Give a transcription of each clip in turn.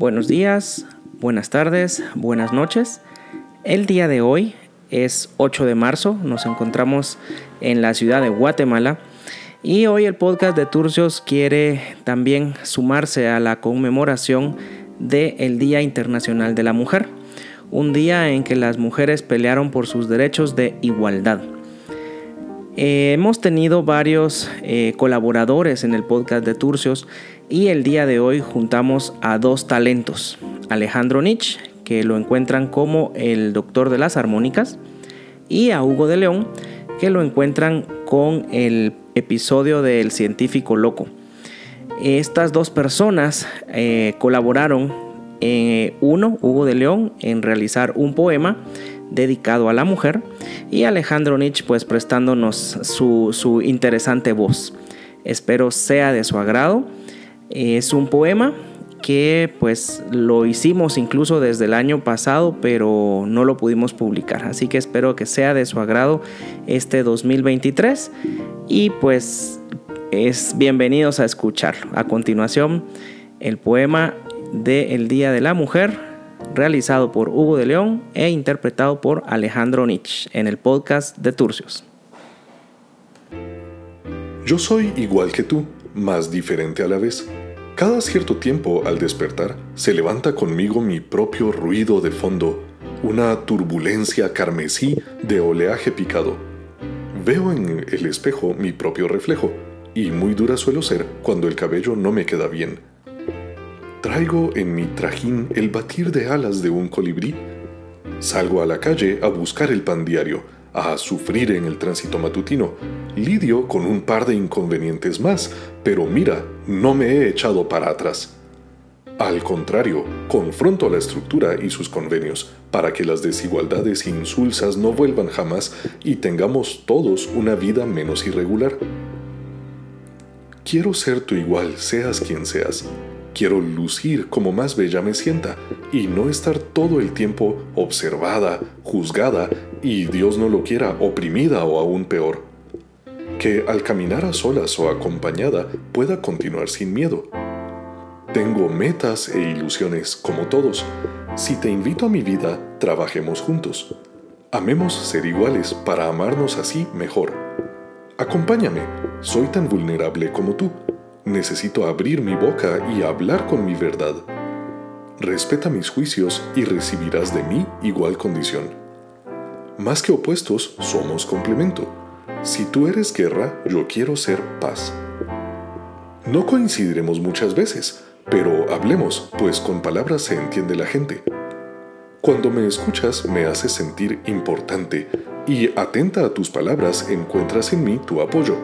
Buenos días, buenas tardes, buenas noches. El día de hoy es 8 de marzo, nos encontramos en la ciudad de Guatemala y hoy el podcast de Turcios quiere también sumarse a la conmemoración del Día Internacional de la Mujer, un día en que las mujeres pelearon por sus derechos de igualdad. Eh, hemos tenido varios eh, colaboradores en el podcast de Turcios y el día de hoy juntamos a dos talentos. Alejandro Nietzsche, que lo encuentran como el doctor de las armónicas, y a Hugo de León, que lo encuentran con el episodio del científico loco. Estas dos personas eh, colaboraron, uno, Hugo de León, en realizar un poema dedicado a la mujer y Alejandro Nietzsche pues prestándonos su, su interesante voz. Espero sea de su agrado. Es un poema que pues lo hicimos incluso desde el año pasado, pero no lo pudimos publicar. Así que espero que sea de su agrado este 2023 y pues es bienvenidos a escucharlo. A continuación, el poema de El Día de la Mujer, realizado por Hugo de León e interpretado por Alejandro Nietzsche en el podcast de Turcios. Yo soy igual que tú, más diferente a la vez cada cierto tiempo, al despertar, se levanta conmigo mi propio ruido de fondo, una turbulencia carmesí de oleaje picado. Veo en el espejo mi propio reflejo, y muy dura suelo ser cuando el cabello no me queda bien. Traigo en mi trajín el batir de alas de un colibrí. Salgo a la calle a buscar el pan diario, a sufrir en el tránsito matutino. Lidio con un par de inconvenientes más, pero mira, no me he echado para atrás. Al contrario, confronto la estructura y sus convenios para que las desigualdades insulsas no vuelvan jamás y tengamos todos una vida menos irregular. Quiero ser tu igual, seas quien seas, Quiero lucir como más bella me sienta y no estar todo el tiempo observada, juzgada y Dios no lo quiera, oprimida o aún peor. Que al caminar a solas o acompañada pueda continuar sin miedo. Tengo metas e ilusiones como todos. Si te invito a mi vida, trabajemos juntos. Amemos ser iguales para amarnos así mejor. Acompáñame, soy tan vulnerable como tú Necesito abrir mi boca y hablar con mi verdad. Respeta mis juicios y recibirás de mí igual condición. Más que opuestos, somos complemento. Si tú eres guerra, yo quiero ser paz. No coincidiremos muchas veces, pero hablemos, pues con palabras se entiende la gente. Cuando me escuchas me haces sentir importante y atenta a tus palabras encuentras en mí tu apoyo.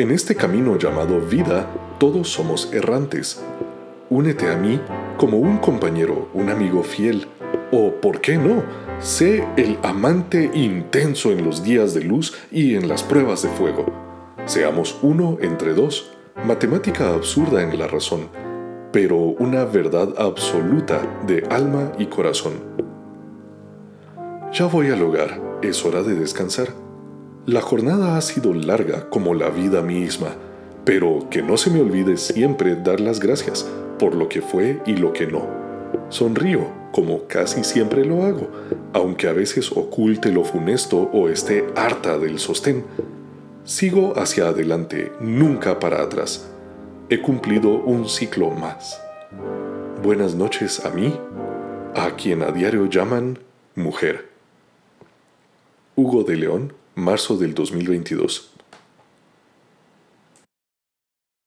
En este camino llamado vida, todos somos errantes. Únete a mí como un compañero, un amigo fiel, o, ¿por qué no? Sé el amante intenso en los días de luz y en las pruebas de fuego. Seamos uno entre dos, matemática absurda en la razón, pero una verdad absoluta de alma y corazón. Ya voy al hogar, es hora de descansar. La jornada ha sido larga como la vida misma, pero que no se me olvide siempre dar las gracias por lo que fue y lo que no. Sonrío, como casi siempre lo hago, aunque a veces oculte lo funesto o esté harta del sostén. Sigo hacia adelante, nunca para atrás. He cumplido un ciclo más. Buenas noches a mí, a quien a diario llaman mujer. Hugo de León, marzo del 2022.